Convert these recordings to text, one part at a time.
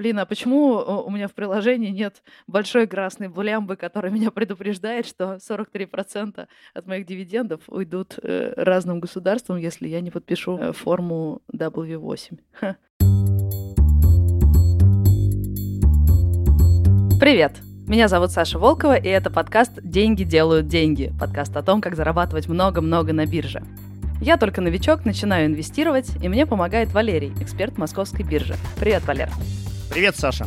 Блин, а почему у меня в приложении нет большой красной блямбы, которая меня предупреждает, что 43% от моих дивидендов уйдут э, разным государствам, если я не подпишу э, форму W8? Ха. Привет! Меня зовут Саша Волкова, и это подкаст «Деньги делают деньги». Подкаст о том, как зарабатывать много-много на бирже. Я только новичок, начинаю инвестировать, и мне помогает Валерий, эксперт московской биржи. Привет, Валер. Привет, Саша.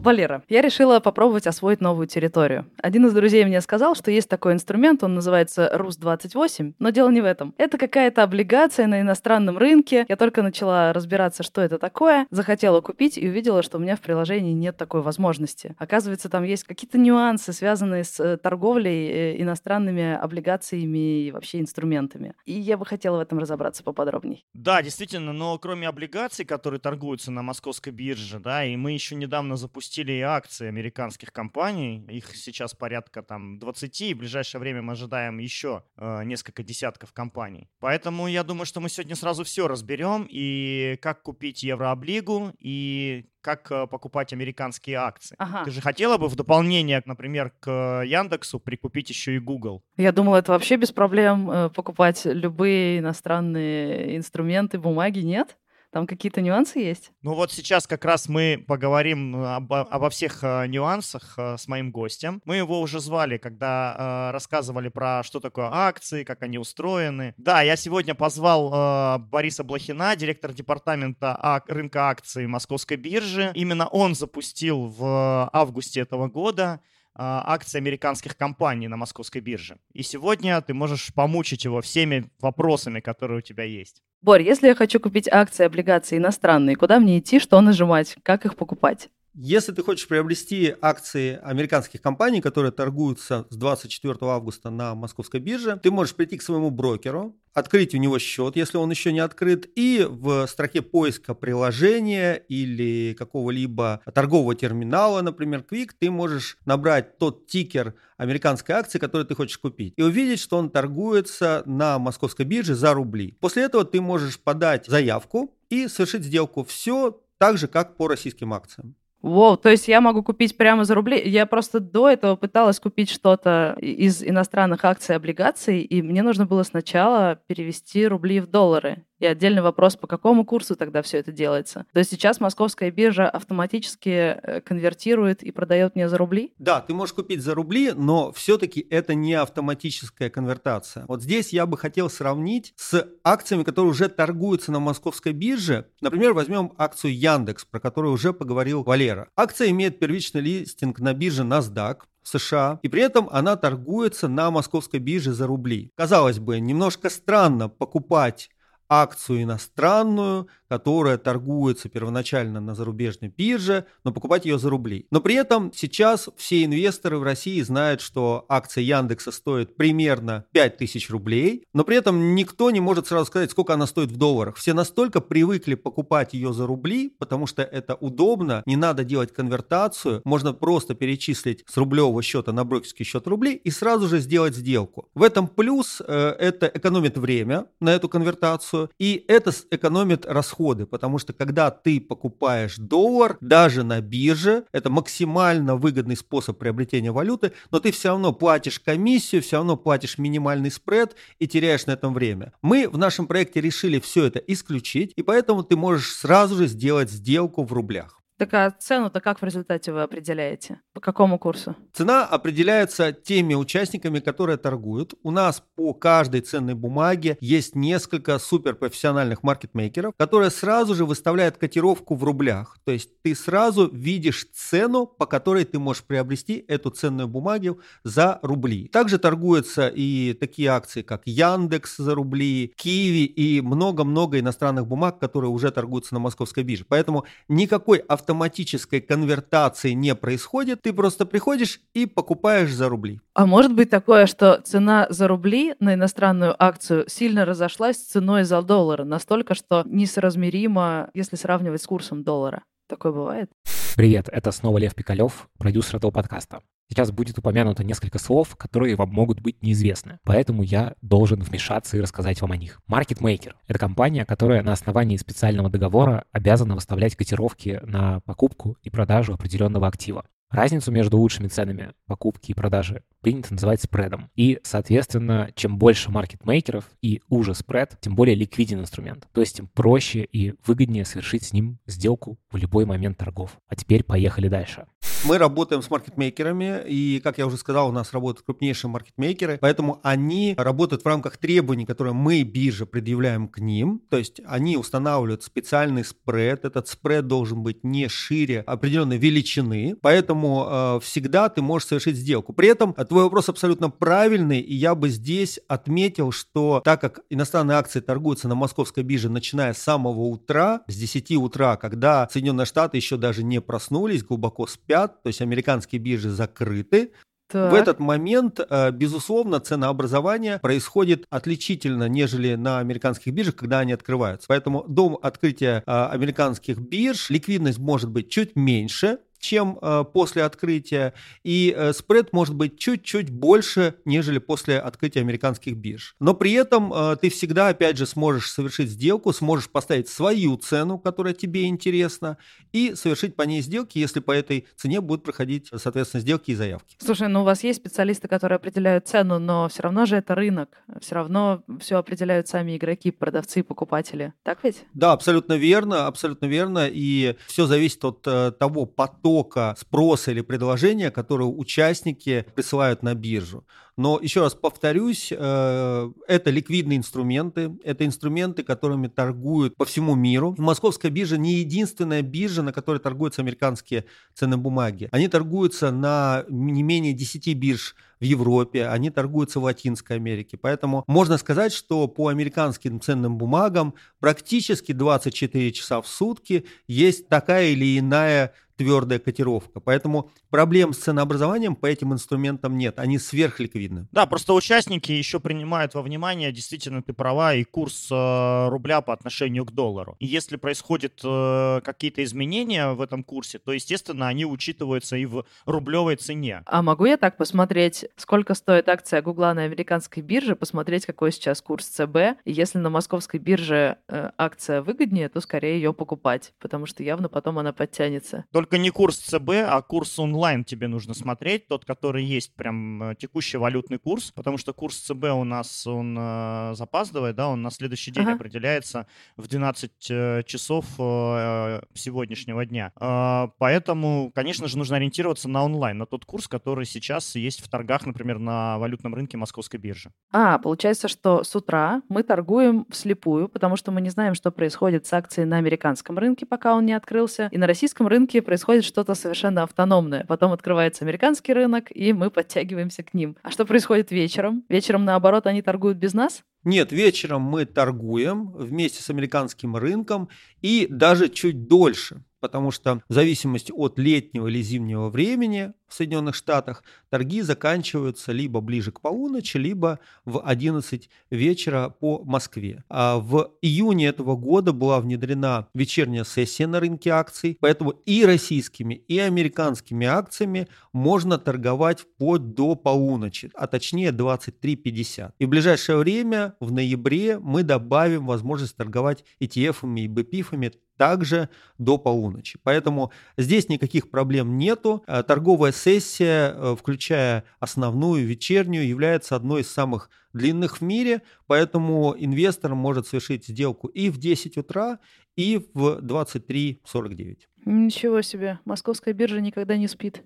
Валера, я решила попробовать освоить новую территорию. Один из друзей мне сказал, что есть такой инструмент, он называется РУС-28, но дело не в этом. Это какая-то облигация на иностранном рынке. Я только начала разбираться, что это такое, захотела купить и увидела, что у меня в приложении нет такой возможности. Оказывается, там есть какие-то нюансы, связанные с э, торговлей э, иностранными облигациями и вообще инструментами. И я бы хотела в этом разобраться поподробнее. Да, действительно, но кроме облигаций, которые торгуются на московской бирже, да, и мы еще недавно запустили запустили акции американских компаний. Их сейчас порядка там 20, и в ближайшее время мы ожидаем еще э, несколько десятков компаний. Поэтому я думаю, что мы сегодня сразу все разберем, и как купить еврооблигу, и как э, покупать американские акции. Ага. Ты же хотела бы в дополнение, например, к Яндексу прикупить еще и Google? Я думала, это вообще без проблем э, покупать любые иностранные инструменты, бумаги, нет? Там какие-то нюансы есть? Ну вот сейчас как раз мы поговорим э, об, обо всех э, нюансах э, с моим гостем. Мы его уже звали, когда рассказывали про что такое акции, как они устроены. Да, я сегодня позвал Бориса Блохина, директор департамента рынка акций Московской биржи. Именно он запустил в августе этого года акции американских компаний на московской бирже. И сегодня ты можешь помучить его всеми вопросами, которые у тебя есть. Борь, если я хочу купить акции, облигации иностранные, куда мне идти, что нажимать, как их покупать? Если ты хочешь приобрести акции американских компаний, которые торгуются с 24 августа на московской бирже, ты можешь прийти к своему брокеру, открыть у него счет, если он еще не открыт, и в строке поиска приложения или какого-либо торгового терминала, например, Quick, ты можешь набрать тот тикер американской акции, которую ты хочешь купить, и увидеть, что он торгуется на московской бирже за рубли. После этого ты можешь подать заявку и совершить сделку. Все так же, как по российским акциям. Воу, то есть я могу купить прямо за рубли. Я просто до этого пыталась купить что-то из иностранных акций и облигаций, и мне нужно было сначала перевести рубли в доллары. И отдельный вопрос, по какому курсу тогда все это делается? То есть сейчас московская биржа автоматически э, конвертирует и продает мне за рубли? Да, ты можешь купить за рубли, но все-таки это не автоматическая конвертация. Вот здесь я бы хотел сравнить с акциями, которые уже торгуются на московской бирже. Например, возьмем акцию Яндекс, про которую уже поговорил Валера. Акция имеет первичный листинг на бирже NASDAQ, США, и при этом она торгуется на московской бирже за рубли. Казалось бы, немножко странно покупать акцию иностранную, которая торгуется первоначально на зарубежной бирже, но покупать ее за рубли. Но при этом сейчас все инвесторы в России знают, что акция Яндекса стоит примерно 5000 рублей, но при этом никто не может сразу сказать, сколько она стоит в долларах. Все настолько привыкли покупать ее за рубли, потому что это удобно, не надо делать конвертацию, можно просто перечислить с рублевого счета на брокерский счет рублей и сразу же сделать сделку. В этом плюс э, это экономит время на эту конвертацию, и это экономит расходы расходы, потому что когда ты покупаешь доллар, даже на бирже, это максимально выгодный способ приобретения валюты, но ты все равно платишь комиссию, все равно платишь минимальный спред и теряешь на этом время. Мы в нашем проекте решили все это исключить, и поэтому ты можешь сразу же сделать сделку в рублях. Так а цену-то как в результате вы определяете? По какому курсу? Цена определяется теми участниками, которые торгуют. У нас по каждой ценной бумаге есть несколько суперпрофессиональных маркетмейкеров, которые сразу же выставляют котировку в рублях. То есть ты сразу видишь цену, по которой ты можешь приобрести эту ценную бумагу за рубли. Также торгуются и такие акции, как Яндекс за рубли, Киви и много-много иностранных бумаг, которые уже торгуются на московской бирже. Поэтому никакой автоматический автоматической конвертации не происходит, ты просто приходишь и покупаешь за рубли. А может быть такое, что цена за рубли на иностранную акцию сильно разошлась с ценой за доллар, настолько, что несоразмеримо, если сравнивать с курсом доллара? Такое бывает? Привет, это снова Лев Пикалев, продюсер этого подкаста. Сейчас будет упомянуто несколько слов, которые вам могут быть неизвестны, поэтому я должен вмешаться и рассказать вам о них. Market Maker — это компания, которая на основании специального договора обязана выставлять котировки на покупку и продажу определенного актива. Разницу между лучшими ценами покупки и продажи принято называть спредом. И, соответственно, чем больше маркетмейкеров и уже спред, тем более ликвиден инструмент. То есть тем проще и выгоднее совершить с ним сделку в любой момент торгов. А теперь поехали дальше. Мы работаем с маркетмейкерами, и, как я уже сказал, у нас работают крупнейшие маркетмейкеры, поэтому они работают в рамках требований, которые мы, биржа, предъявляем к ним. То есть они устанавливают специальный спред. Этот спред должен быть не шире определенной величины, поэтому э, всегда ты можешь совершить сделку. При этом твой вопрос абсолютно правильный, и я бы здесь отметил, что так как иностранные акции торгуются на московской бирже, начиная с самого утра, с 10 утра, когда Соединенные Штаты еще даже не проснулись, глубоко спят, то есть американские биржи закрыты. Так. В этот момент, э, безусловно, ценообразование происходит отличительно, нежели на американских биржах, когда они открываются. Поэтому до открытия э, американских бирж ликвидность может быть чуть меньше, чем э, после открытия, и э, спред может быть чуть-чуть больше, нежели после открытия американских бирж. Но при этом э, ты всегда, опять же, сможешь совершить сделку, сможешь поставить свою цену, которая тебе интересна, и совершить по ней сделки, если по этой цене будут проходить, соответственно, сделки и заявки. Слушай, ну у вас есть специалисты, которые определяют цену, но все равно же это рынок, все равно все определяют сами игроки, продавцы, покупатели. Так ведь? Да, абсолютно верно, абсолютно верно, и все зависит от того потока, потока спроса или предложения, которые участники присылают на биржу. Но еще раз повторюсь, э, это ликвидные инструменты, это инструменты, которыми торгуют по всему миру. Московская биржа не единственная биржа, на которой торгуются американские ценные бумаги. Они торгуются на не менее 10 бирж в Европе, они торгуются в Латинской Америке. Поэтому можно сказать, что по американским ценным бумагам практически 24 часа в сутки есть такая или иная твердая котировка. Поэтому проблем с ценообразованием по этим инструментам нет. Они сверхликвидны. Да, просто участники еще принимают во внимание, действительно, ты права, и курс э, рубля по отношению к доллару. И если происходят э, какие-то изменения в этом курсе, то, естественно, они учитываются и в рублевой цене. А могу я так посмотреть, сколько стоит акция Гугла на американской бирже, посмотреть, какой сейчас курс ЦБ, и если на московской бирже э, акция выгоднее, то скорее ее покупать, потому что явно потом она подтянется. Только только не курс ЦБ, а курс онлайн тебе нужно смотреть, тот, который есть прям э, текущий валютный курс, потому что курс ЦБ у нас, он э, запаздывает, да, он на следующий день ага. определяется в 12 э, часов э, сегодняшнего дня. Э, поэтому, конечно же, нужно ориентироваться на онлайн, на тот курс, который сейчас есть в торгах, например, на валютном рынке Московской биржи. А, получается, что с утра мы торгуем вслепую, потому что мы не знаем, что происходит с акцией на американском рынке, пока он не открылся, и на российском рынке происходит происходит что-то совершенно автономное. Потом открывается американский рынок, и мы подтягиваемся к ним. А что происходит вечером? Вечером, наоборот, они торгуют без нас? Нет, вечером мы торгуем вместе с американским рынком и даже чуть дольше потому что в зависимости от летнего или зимнего времени в Соединенных Штатах торги заканчиваются либо ближе к полуночи, либо в 11 вечера по Москве. А в июне этого года была внедрена вечерняя сессия на рынке акций, поэтому и российскими, и американскими акциями можно торговать вплоть до полуночи, а точнее 23.50. И в ближайшее время, в ноябре, мы добавим возможность торговать ETF-ами и BPIF-ами также до полуночи. Поэтому здесь никаких проблем нету. Э, торговая сессия, э, включая основную вечернюю, является одной из самых длинных в мире, поэтому инвестор может совершить сделку и в 10 утра, и в 23.49. Ничего себе, московская биржа никогда не спит.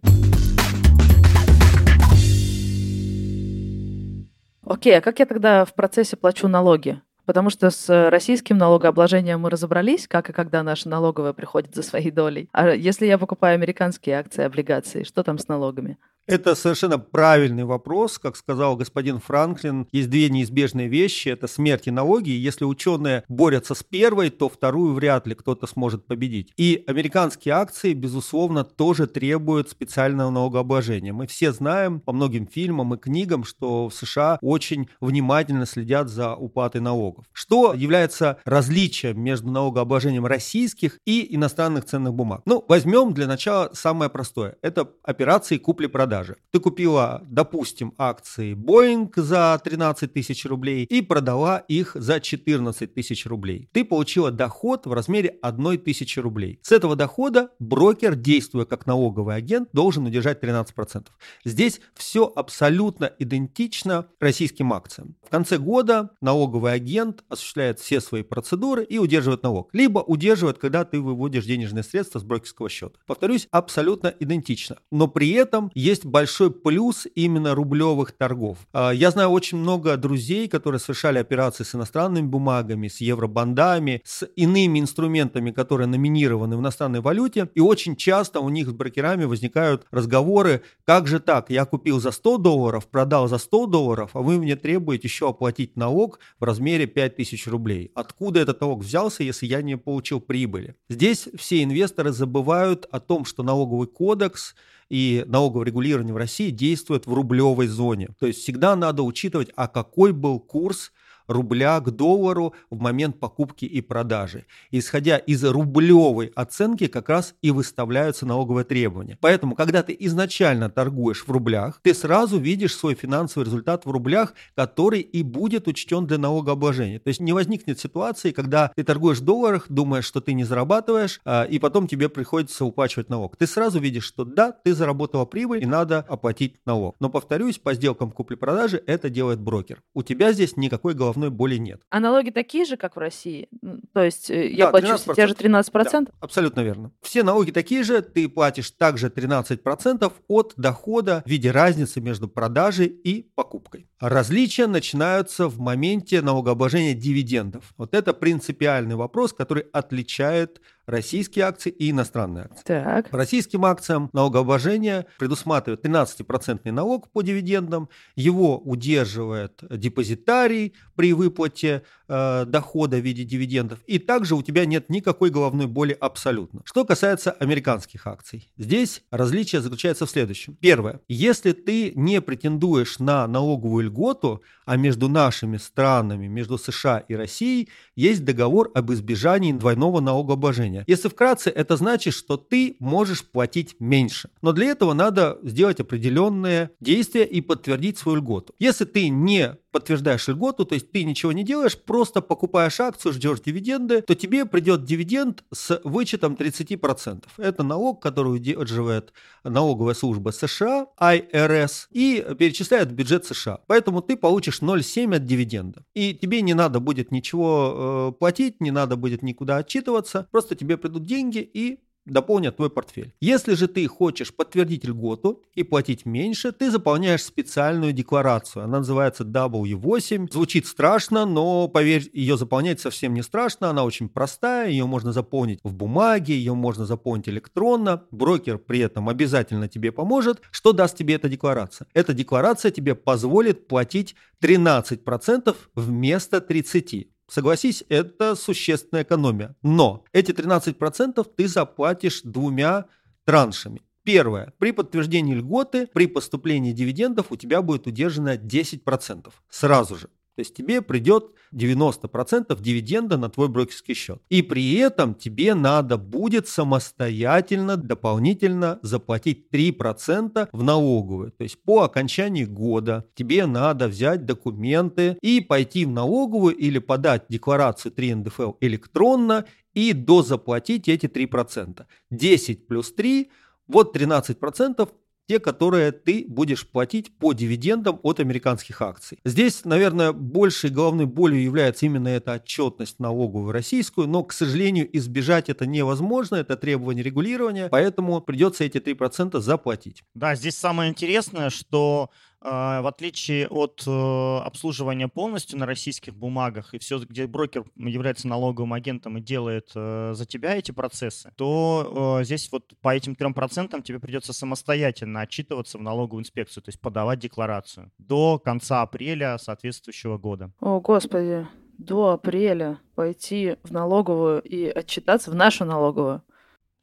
Окей, а как я тогда в процессе плачу налоги? Потому что с российским налогообложением мы разобрались, как и когда наша налоговая приходит за своей долей. А если я покупаю американские акции, облигации, что там с налогами? Это совершенно правильный вопрос. Как сказал господин Франклин, есть две неизбежные вещи. Это смерть и налоги. Если ученые борются с первой, то вторую вряд ли кто-то сможет победить. И американские акции, безусловно, тоже требуют специального налогообложения. Мы все знаем по многим фильмам и книгам, что в США очень внимательно следят за уплатой налогов. Что является различием между налогообложением российских и иностранных ценных бумаг? Ну, возьмем для начала самое простое. Это операции купли-продажи. Ты купила, допустим, акции Boeing за 13 тысяч рублей и продала их за 14 тысяч рублей. Ты получила доход в размере 1 тысячи рублей. С этого дохода брокер, действуя как налоговый агент, должен удержать 13%. Здесь все абсолютно идентично российским акциям. В конце года налоговый агент осуществляет все свои процедуры и удерживает налог. Либо удерживает, когда ты выводишь денежные средства с брокерского счета. Повторюсь, абсолютно идентично. Но при этом есть большой плюс именно рублевых торгов. А, я знаю очень много друзей, которые совершали операции с иностранными бумагами, с евробандами, с иными инструментами, которые номинированы в иностранной валюте. И очень часто у них с брокерами возникают разговоры, как же так, я купил за 100 долларов, продал за 100 долларов, а вы мне требуете еще оплатить налог в размере 5000 рублей. Откуда этот налог взялся, если я не получил прибыли? Здесь все инвесторы забывают о том, что налоговый кодекс и налоговое регулирование в России действует в рублевой зоне. То есть всегда надо учитывать, а какой был курс рубля к доллару в момент покупки и продажи. Исходя из рублевой оценки как раз и выставляются налоговые требования. Поэтому, когда ты изначально торгуешь в рублях, ты сразу видишь свой финансовый результат в рублях, который и будет учтен для налогообложения. То есть не возникнет ситуации, когда ты торгуешь в долларах, думаешь, что ты не зарабатываешь, а, и потом тебе приходится уплачивать налог. Ты сразу видишь, что да, ты заработала прибыль и надо оплатить налог. Но повторюсь, по сделкам купли-продажи это делает брокер. У тебя здесь никакой головной головной боли нет. А налоги такие же, как в России? То есть э, я да, плачу 13%. те же 13%? Да, абсолютно верно. Все налоги такие же, ты платишь также 13% от дохода в виде разницы между продажей и покупкой. Различия начинаются в моменте налогообложения дивидендов. Вот это принципиальный вопрос, который отличает российские акции и иностранные акции. Так. По российским акциям налогообложение предусматривает 13% налог по дивидендам, его удерживает депозитарий при выплате э, дохода в виде дивидендов, и также у тебя нет никакой головной боли абсолютно. Что касается американских акций, здесь различие заключается в следующем. Первое. Если ты не претендуешь на налоговую льготу, а между нашими странами, между США и Россией, есть договор об избежании двойного налогообложения. Если вкратце, это значит, что ты можешь платить меньше. Но для этого надо сделать определенные действия и подтвердить свою льготу. Если ты не подтверждаешь льготу, то есть ты ничего не делаешь, просто покупаешь акцию, ждешь дивиденды, то тебе придет дивиденд с вычетом 30%. Это налог, который удерживает налоговая служба США, IRS, и перечисляет в бюджет США. Поэтому ты получишь 0,7 от дивиденда. И тебе не надо будет ничего э, платить, не надо будет никуда отчитываться, просто тебе придут деньги и дополнят твой портфель. Если же ты хочешь подтвердить льготу и платить меньше, ты заполняешь специальную декларацию. Она называется W8. Звучит страшно, но поверь, ее заполнять совсем не страшно. Она очень простая, ее можно заполнить в бумаге, ее можно заполнить электронно. Брокер при этом обязательно тебе поможет. Что даст тебе эта декларация? Эта декларация тебе позволит платить 13% вместо 30%. Согласись, это существенная экономия. Но эти 13% ты заплатишь двумя траншами. Первое. При подтверждении льготы, при поступлении дивидендов у тебя будет удержано 10% сразу же. То есть тебе придет 90% дивиденда на твой брокерский счет. И при этом тебе надо будет самостоятельно дополнительно заплатить 3% в налоговую. То есть по окончании года тебе надо взять документы и пойти в налоговую или подать декларацию 3 НДФЛ электронно и дозаплатить эти 3%. 10 плюс 3 вот 13% те, которые ты будешь платить по дивидендам от американских акций. Здесь, наверное, большей головной болью является именно эта отчетность налоговую российскую, но, к сожалению, избежать это невозможно, это требование регулирования, поэтому придется эти 3% заплатить. Да, здесь самое интересное, что в отличие от э, обслуживания полностью на российских бумагах и все, где брокер является налоговым агентом и делает э, за тебя эти процессы, то э, здесь вот по этим трем процентам тебе придется самостоятельно отчитываться в налоговую инспекцию, то есть подавать декларацию до конца апреля соответствующего года. О, господи, до апреля пойти в налоговую и отчитаться в нашу налоговую.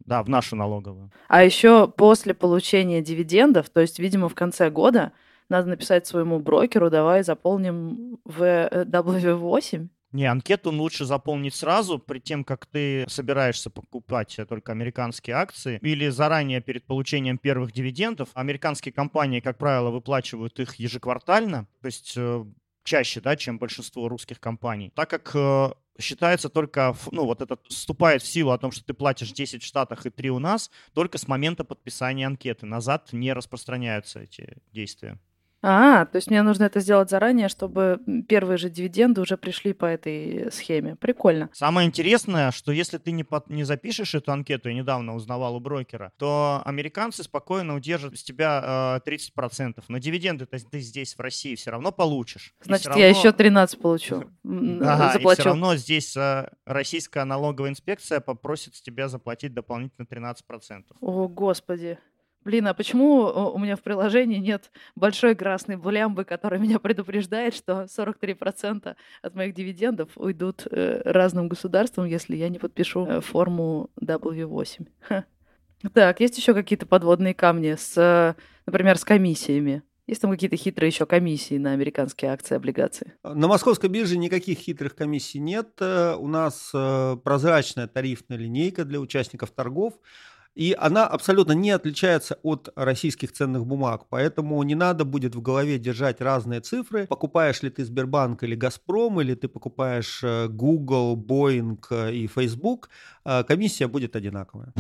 Да, в нашу налоговую. А еще после получения дивидендов, то есть, видимо, в конце года, надо написать своему брокеру, давай заполним W8. Не, анкету лучше заполнить сразу, при тем, как ты собираешься покупать только американские акции, или заранее перед получением первых дивидендов. Американские компании, как правило, выплачивают их ежеквартально, то есть э, чаще, да, чем большинство русских компаний. Так как э, считается только, ну, вот это вступает в силу о том, что ты платишь 10 в Штатах и 3 у нас, только с момента подписания анкеты. Назад не распространяются эти действия. А, то есть мне нужно это сделать заранее, чтобы первые же дивиденды уже пришли по этой схеме. Прикольно. Самое интересное, что если ты не, под, не запишешь эту анкету, я недавно узнавал у брокера, то американцы спокойно удержат с тебя э, 30%. Но дивиденды ты, ты здесь, в России, все равно получишь. Значит, равно... я еще 13 получу. Да, и все равно здесь э, российская налоговая инспекция попросит с тебя заплатить дополнительно 13%. О, господи. Блин, а почему у меня в приложении нет большой красной булямбы, которая меня предупреждает, что 43% от моих дивидендов уйдут э, разным государствам, если я не подпишу э, форму W8? Ха. Так, есть еще какие-то подводные камни с, например, с комиссиями? Есть там какие-то хитрые еще комиссии на американские акции, облигации? На московской бирже никаких хитрых комиссий нет. Э, у нас прозрачная тарифная линейка для участников торгов. И она абсолютно не отличается от российских ценных бумаг, поэтому не надо будет в голове держать разные цифры. Покупаешь ли ты Сбербанк или Газпром, или ты покупаешь э, Google, Boeing э, и Facebook, э, комиссия будет одинаковая.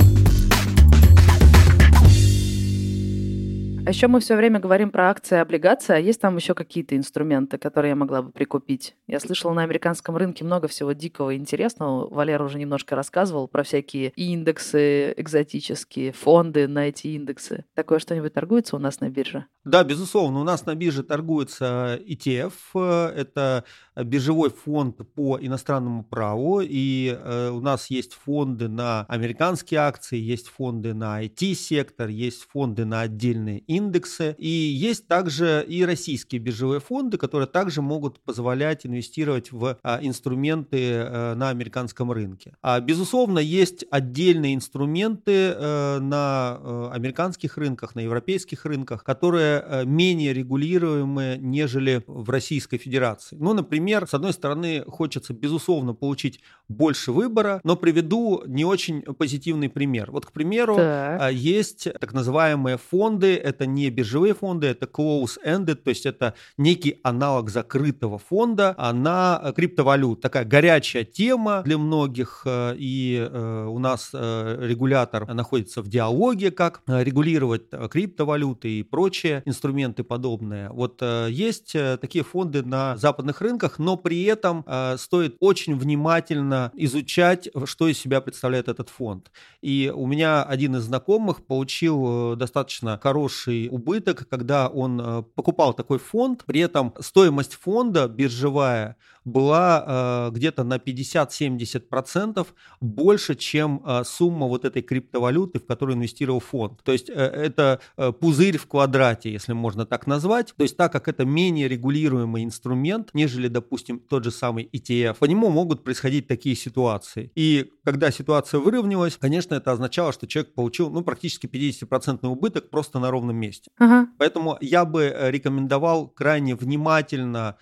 А еще мы все время говорим про акции и облигации, а есть там еще какие-то инструменты, которые я могла бы прикупить? Я слышала на американском рынке много всего дикого и интересного. Валера уже немножко рассказывал про всякие индексы экзотические, фонды на эти индексы. Такое что-нибудь торгуется у нас на бирже? Да, безусловно, у нас на бирже торгуется ETF, это биржевой фонд по иностранному праву, и э, у нас есть фонды на американские акции, есть фонды на IT-сектор, есть фонды на отдельные индексы, и есть также и российские биржевые фонды, которые также могут позволять инвестировать в а, инструменты э, на американском рынке. А, безусловно, есть отдельные инструменты э, на американских рынках, на европейских рынках, которые менее регулируемые, нежели в Российской Федерации. Ну, например, с одной стороны, хочется, безусловно, получить больше выбора, но приведу не очень позитивный пример. Вот, к примеру, так. А, есть так называемые фонды, это не биржевые фонды, это close-ended, то есть это некий аналог закрытого фонда а на криптовалют. Такая горячая тема для многих, э, и э, у нас регулятор находится в диалоге, как регулировать криптовалюты и прочее инструменты подобные. Вот э, есть э, такие фонды на западных рынках, но при этом э, стоит очень внимательно изучать, что из себя представляет этот фонд. И у меня один из знакомых получил достаточно хороший убыток, когда он покупал такой фонд, при этом стоимость фонда биржевая была э, где-то на 50-70% больше, чем э, сумма вот этой криптовалюты, в которую инвестировал фонд. То есть э, это э, пузырь в квадрате, если можно так назвать. То есть так как это менее регулируемый инструмент, нежели, допустим, тот же самый ETF, по нему могут происходить такие ситуации. И когда ситуация выровнялась, конечно, это означало, что человек получил ну, практически 50% убыток просто на ровном месте. Ага. Поэтому я бы э, рекомендовал крайне внимательно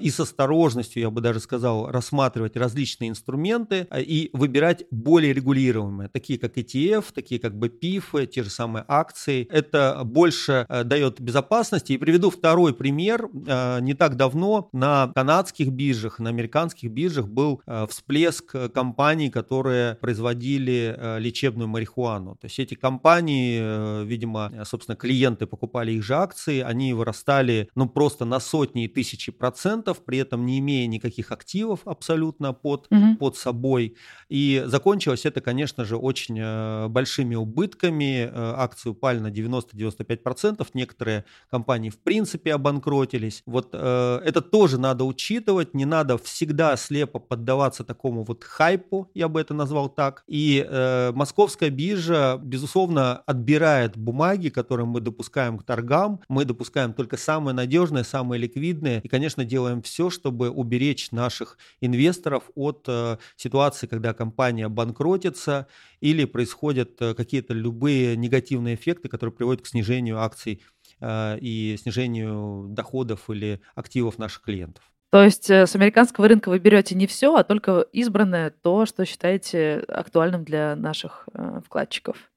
и с осторожностью, я бы даже сказал, рассматривать различные инструменты а, и выбирать более регулируемые, такие как ETF, такие как BPIF, те же самые акции. Это больше а, дает безопасности. И приведу второй пример. Не так давно на канадских биржах, на американских биржах был всплеск компаний, которые производили лечебную марихуану. То есть эти компании, видимо, собственно, клиенты покупали их же акции, они вырастали ну просто на сотни и тысячи процентов 5%, при этом не имея никаких активов абсолютно под, угу. под собой. И закончилось это, конечно же, очень э, большими убытками. Э, акции упали на 90-95%. Некоторые компании в принципе обанкротились. Вот э, это тоже надо учитывать. Не надо всегда слепо поддаваться такому вот хайпу, я бы это назвал так. И э, московская биржа, безусловно, отбирает бумаги, которые мы допускаем к торгам. Мы допускаем только самые надежные, самые ликвидные. И, конечно, делаем все, чтобы уберечь наших инвесторов от э, ситуации, когда компания банкротится или происходят э, какие-то любые негативные эффекты, которые приводят к снижению акций э, и снижению доходов или активов наших клиентов. То есть с американского рынка вы берете не все, а только избранное то, что считаете актуальным для наших вкладчиков.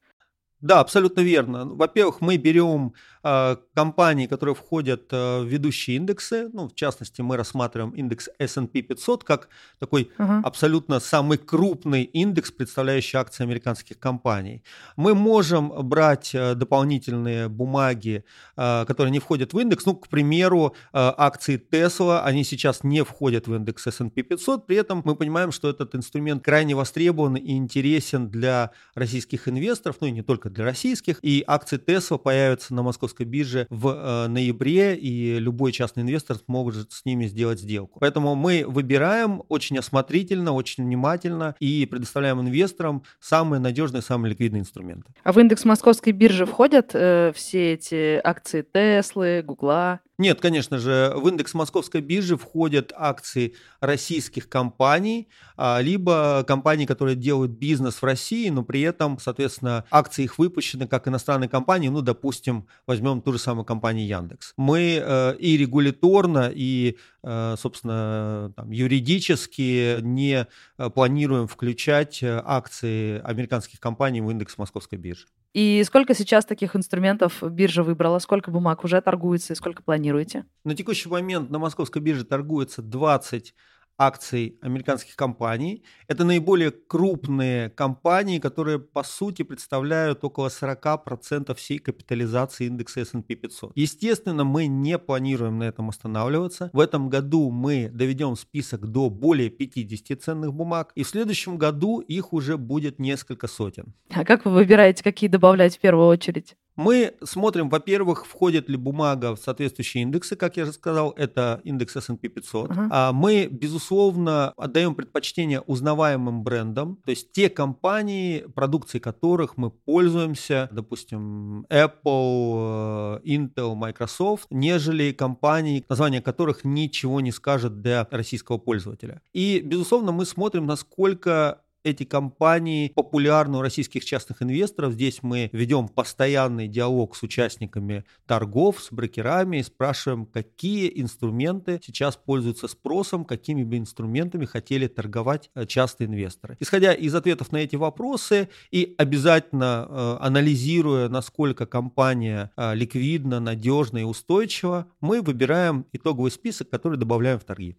Да, абсолютно верно. Во-первых, мы берем э, компании, которые входят э, в ведущие индексы. Ну, в частности, мы рассматриваем индекс S&P 500 как такой uh-huh. абсолютно самый крупный индекс, представляющий акции американских компаний. Мы можем брать э, дополнительные бумаги, э, которые не входят в индекс. Ну, к примеру, э, акции Tesla, они сейчас не входят в индекс S&P 500. При этом мы понимаем, что этот инструмент крайне востребован и интересен для российских инвесторов, ну и не только для российских. И акции Tesla появятся на московской бирже в э, ноябре, и любой частный инвестор сможет с ними сделать сделку. Поэтому мы выбираем очень осмотрительно, очень внимательно и предоставляем инвесторам самые надежные, самые ликвидные инструменты. А в индекс московской биржи входят э, все эти акции Теслы, Гугла? Нет, конечно же, в индекс московской биржи входят акции российских компаний, а, либо компаний, которые делают бизнес в России, но при этом, соответственно, акции их выпущены как иностранные компании, ну, допустим, возьмем ту же самую компанию Яндекс. Мы э, и регуляторно, и, э, собственно, там, юридически не э, планируем включать акции американских компаний в индекс московской биржи. И сколько сейчас таких инструментов биржа выбрала? Сколько бумаг уже торгуется и сколько планируете? На текущий момент на московской бирже торгуется 20 акций американских компаний. Это наиболее крупные компании, которые по сути представляют около 40% всей капитализации индекса S&P 500. Естественно, мы не планируем на этом останавливаться. В этом году мы доведем список до более 50 ценных бумаг, и в следующем году их уже будет несколько сотен. А как вы выбираете, какие добавлять в первую очередь? Мы смотрим, во-первых, входит ли бумага в соответствующие индексы, как я же сказал, это индекс S&P 500. Uh-huh. А мы, безусловно, отдаем предпочтение узнаваемым брендам, то есть те компании, продукции которых мы пользуемся, допустим, Apple, э, Intel, Microsoft, нежели компании, название которых ничего не скажет для российского пользователя. И, безусловно, мы смотрим, насколько эти компании популярны у российских частных инвесторов. Здесь мы ведем постоянный диалог с участниками торгов, с брокерами и спрашиваем, какие инструменты сейчас пользуются спросом, какими бы инструментами хотели торговать э, частные инвесторы. Исходя из ответов на эти вопросы и обязательно э, анализируя, насколько компания э, ликвидна, надежна и устойчива, мы выбираем итоговый список, который добавляем в торги.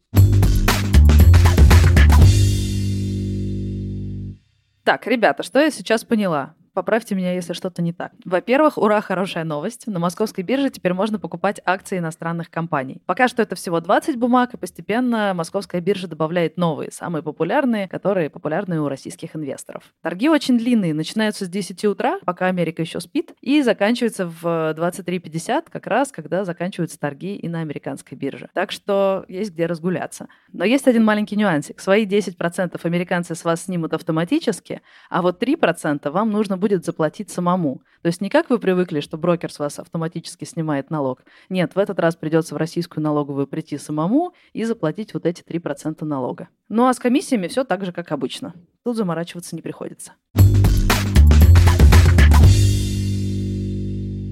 Так, ребята, что я сейчас поняла? Поправьте меня, если что-то не так. Во-первых, ура, хорошая новость. На московской бирже теперь можно покупать акции иностранных компаний. Пока что это всего 20 бумаг, и постепенно московская биржа добавляет новые, самые популярные, которые популярны у российских инвесторов. Торги очень длинные, начинаются с 10 утра, пока Америка еще спит, и заканчиваются в 23.50, как раз когда заканчиваются торги и на американской бирже. Так что есть где разгуляться. Но есть один маленький нюансик. Свои 10% американцы с вас снимут автоматически, а вот 3% вам нужно будет заплатить самому. То есть не как вы привыкли, что брокер с вас автоматически снимает налог. Нет, в этот раз придется в российскую налоговую прийти самому и заплатить вот эти 3% налога. Ну а с комиссиями все так же, как обычно. Тут заморачиваться не приходится.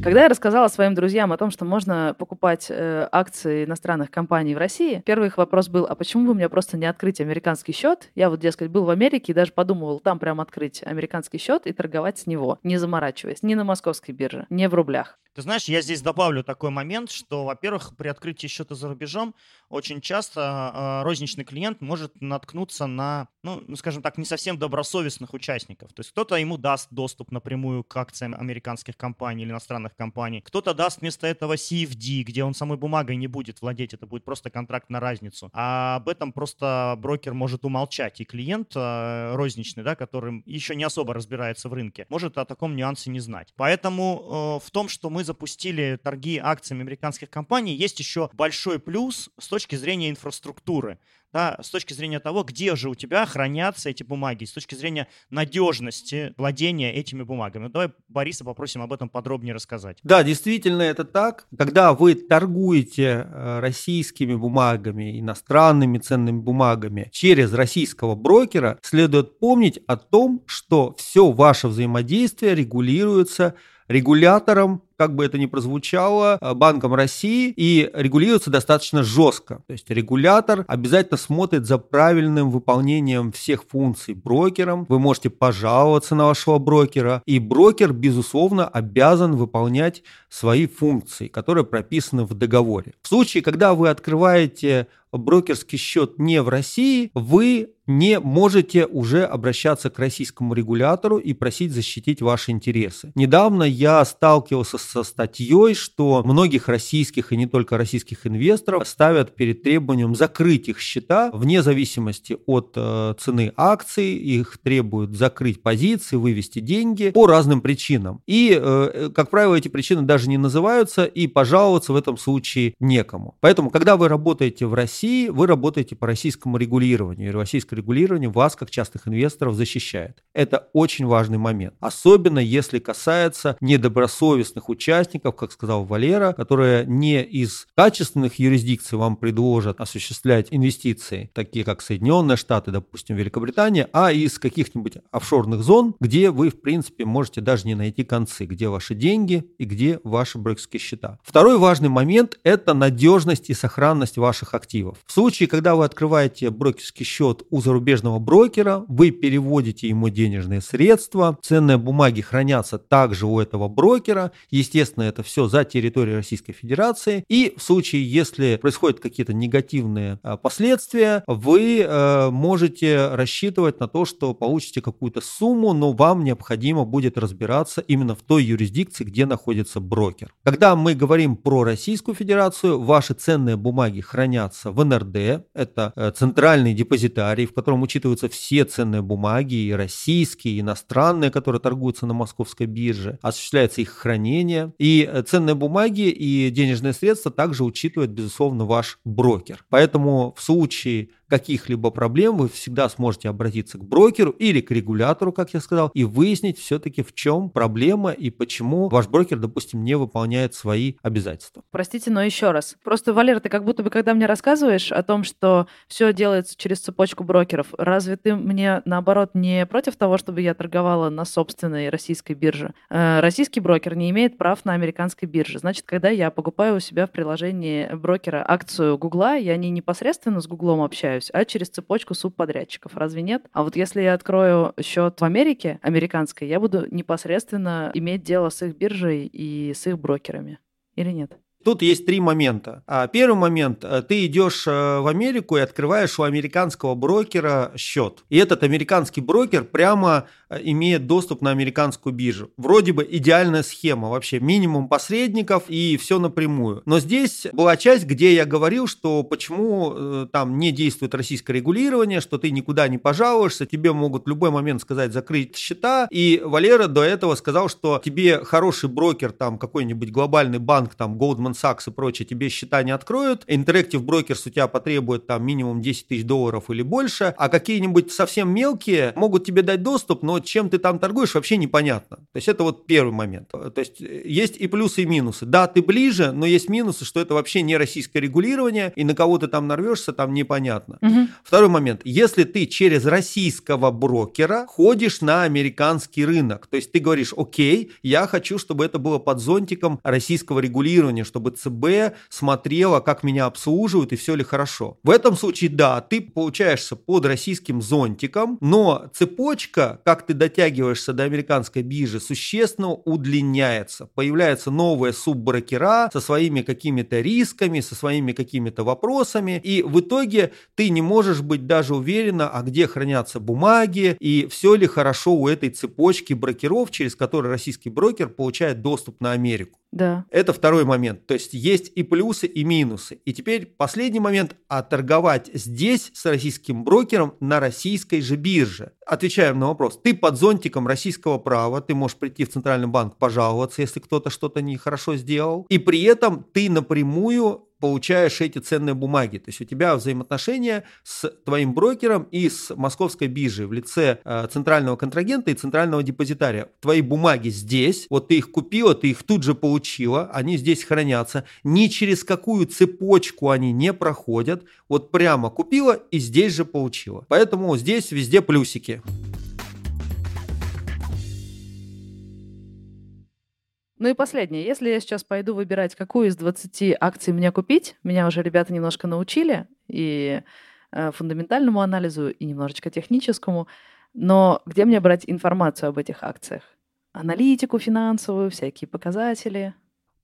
Когда я рассказала своим друзьям о том, что можно покупать э, акции иностранных компаний в России, первый их вопрос был, а почему бы мне просто не открыть американский счет? Я вот, дескать, был в Америке и даже подумывал там прям открыть американский счет и торговать с него, не заморачиваясь, ни на московской бирже, ни в рублях. Ты знаешь, я здесь добавлю такой момент, что, во-первых, при открытии счета за рубежом очень часто э, розничный клиент может наткнуться на, ну, ну, скажем так, не совсем добросовестных участников. То есть кто-то ему даст доступ напрямую к акциям американских компаний или иностранных компаний, кто-то даст вместо этого CFD, где он самой бумагой не будет владеть, это будет просто контракт на разницу. А об этом просто брокер может умолчать, и клиент э, розничный, да, который еще не особо разбирается в рынке, может о таком нюансе не знать. Поэтому э, в том, что мы запустили торги акциями американских компаний, есть еще большой плюс с точки зрения инфраструктуры, да, с точки зрения того, где же у тебя хранятся эти бумаги, с точки зрения надежности владения этими бумагами. Давай Бориса попросим об этом подробнее рассказать. Да, действительно это так. Когда вы торгуете э, российскими бумагами, иностранными ценными бумагами через российского брокера, следует помнить о том, что все ваше взаимодействие регулируется регулятором как бы это ни прозвучало, э, Банком России и регулируется достаточно жестко. То есть регулятор обязательно смотрит за правильным выполнением всех функций брокером. Вы можете пожаловаться на вашего брокера, и брокер, безусловно, обязан выполнять свои функции, которые прописаны в договоре. В случае, когда вы открываете брокерский счет не в России, вы не можете уже обращаться к российскому регулятору и просить защитить ваши интересы. Недавно я сталкивался со статьей, что многих российских и не только российских инвесторов ставят перед требованием закрыть их счета вне зависимости от э, цены акций, их требуют закрыть позиции, вывести деньги по разным причинам. И, э, как правило, эти причины даже не называются, и пожаловаться в этом случае некому. Поэтому, когда вы работаете в России, России, вы работаете по российскому регулированию, и российское регулирование вас, как частных инвесторов, защищает. Это очень важный момент. Особенно если касается недобросовестных участников, как сказал Валера, которые не из качественных юрисдикций вам предложат осуществлять инвестиции, такие как Соединенные Штаты, допустим, Великобритания, а из каких-нибудь офшорных зон, где вы, в принципе, можете даже не найти концы, где ваши деньги и где ваши брокерские счета. Второй важный момент – это надежность и сохранность ваших активов активов. В случае, когда вы открываете брокерский счет у зарубежного брокера, вы переводите ему денежные средства, ценные бумаги хранятся также у этого брокера, естественно, это все за территорией Российской Федерации, и в случае, если происходят какие-то негативные а, последствия, вы э, можете рассчитывать на то, что получите какую-то сумму, но вам необходимо будет разбираться именно в той юрисдикции, где находится брокер. Когда мы говорим про Российскую Федерацию, ваши ценные бумаги хранятся в в НРД. Это э, центральный депозитарий, в котором учитываются все ценные бумаги, и российские, и иностранные, которые торгуются на московской бирже. Осуществляется их хранение. И э, ценные бумаги и денежные средства также учитывает, безусловно, ваш брокер. Поэтому в случае каких-либо проблем, вы всегда сможете обратиться к брокеру или к регулятору, как я сказал, и выяснить все-таки в чем проблема и почему ваш брокер, допустим, не выполняет свои обязательства. Простите, но еще раз. Просто, Валер, ты как будто бы, когда мне рассказываешь о том, что все делается через цепочку брокеров, разве ты мне, наоборот, не против того, чтобы я торговала на собственной российской бирже? Э, российский брокер не имеет прав на американской бирже. Значит, когда я покупаю у себя в приложении брокера акцию Гугла, я не непосредственно с Гуглом общаюсь, а через цепочку субподрядчиков. Разве нет? А вот если я открою счет в Америке, американской, я буду непосредственно иметь дело с их биржей и с их брокерами. Или нет? Тут есть три момента. А, первый момент. Э, ты идешь э, в Америку и открываешь у американского брокера счет. И этот американский брокер прямо э, имеет доступ на американскую биржу. Вроде бы идеальная схема. Вообще минимум посредников и все напрямую. Но здесь была часть, где я говорил, что почему там не действует российское регулирование, что ты никуда не пожалуешься, тебе могут в любой момент сказать закрыть счета. И Валера до этого сказал, что тебе хороший брокер, там какой-нибудь глобальный банк, там Goldman Goldman Sachs и прочее тебе счета не откроют, Interactive Brokers у тебя потребует там минимум 10 тысяч долларов или больше, а какие-нибудь совсем мелкие могут тебе дать доступ, но чем ты там торгуешь, вообще непонятно. То есть это вот первый момент. То есть э, есть и плюсы, и минусы. Да, ты ближе, но есть минусы, что это вообще не российское регулирование, и на кого ты там нарвешься, там непонятно. Угу. Второй момент. Если ты через российского брокера ходишь на американский рынок, то есть ты говоришь, окей, я хочу, чтобы это было под зонтиком российского регулирования, чтобы чтобы ЦБ смотрела, как меня обслуживают и все ли хорошо. В этом случае, да, ты получаешься под российским зонтиком, но цепочка, как ты дотягиваешься до американской биржи, существенно удлиняется. Появляются новые субброкера со своими какими-то рисками, со своими какими-то вопросами, и в итоге ты не можешь быть даже уверена, а где хранятся бумаги, и все ли хорошо у этой цепочки брокеров, через которые российский брокер получает доступ на Америку. Да. Это второй момент. То есть есть и плюсы, и минусы. И теперь последний момент. А торговать здесь с российским брокером на российской же бирже. Отвечаем на вопрос. Ты под зонтиком российского права, ты можешь прийти в Центральный банк пожаловаться, если кто-то что-то нехорошо сделал. И при этом ты напрямую получаешь эти ценные бумаги. То есть у тебя взаимоотношения с твоим брокером и с московской биржей в лице э, центрального контрагента и центрального депозитария. Твои бумаги здесь, вот ты их купила, ты их тут же получила, они здесь хранятся. Ни через какую цепочку они не проходят. Вот прямо купила и здесь же получила. Поэтому здесь везде плюсики. Ну и последнее. Если я сейчас пойду выбирать, какую из 20 акций мне купить, меня уже ребята немножко научили и э, фундаментальному анализу, и немножечко техническому, но где мне брать информацию об этих акциях? Аналитику финансовую, всякие показатели.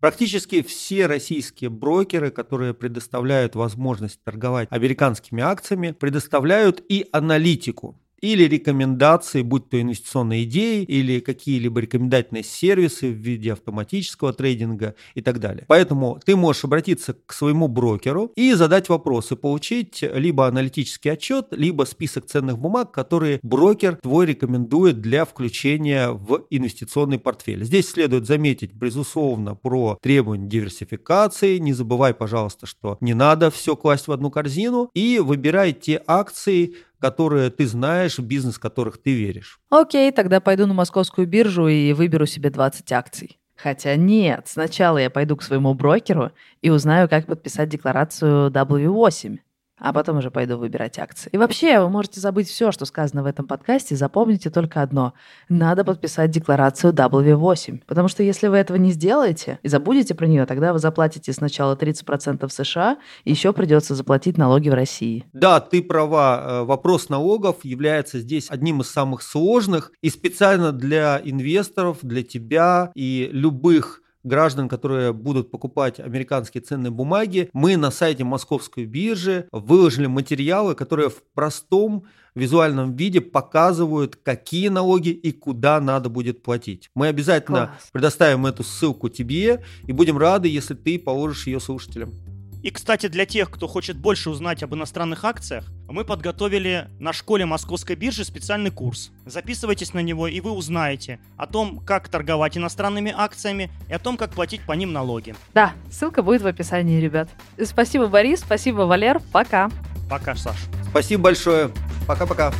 Практически все российские брокеры, которые предоставляют возможность торговать американскими акциями, предоставляют и аналитику или рекомендации, будь то инвестиционные идеи или какие-либо рекомендательные сервисы в виде автоматического трейдинга и так далее. Поэтому ты можешь обратиться к своему брокеру и задать вопросы, получить либо аналитический отчет, либо список ценных бумаг, которые брокер твой рекомендует для включения в инвестиционный портфель. Здесь следует заметить, безусловно, про требования диверсификации. Не забывай, пожалуйста, что не надо все класть в одну корзину и выбирай те акции, которые ты знаешь, в бизнес которых ты веришь. Окей, тогда пойду на московскую биржу и выберу себе 20 акций. Хотя нет, сначала я пойду к своему брокеру и узнаю, как подписать декларацию W8 а потом уже пойду выбирать акции. И вообще, вы можете забыть все, что сказано в этом подкасте, запомните только одно. Надо подписать декларацию W8, потому что если вы этого не сделаете и забудете про нее, тогда вы заплатите сначала 30% в США, и еще придется заплатить налоги в России. Да, ты права. Э, вопрос налогов является здесь одним из самых сложных, и специально для инвесторов, для тебя и любых граждан, которые будут покупать американские ценные бумаги, мы на сайте Московской биржи выложили материалы, которые в простом визуальном виде показывают, какие налоги и куда надо будет платить. Мы обязательно Класс. предоставим эту ссылку тебе и будем рады, если ты положишь ее слушателям. И, кстати, для тех, кто хочет больше узнать об иностранных акциях, мы подготовили на школе Московской биржи специальный курс. Записывайтесь на него, и вы узнаете о том, как торговать иностранными акциями и о том, как платить по ним налоги. Да, ссылка будет в описании, ребят. Спасибо, Борис, спасибо, Валер, пока. Пока, Саш. Спасибо большое. Пока-пока.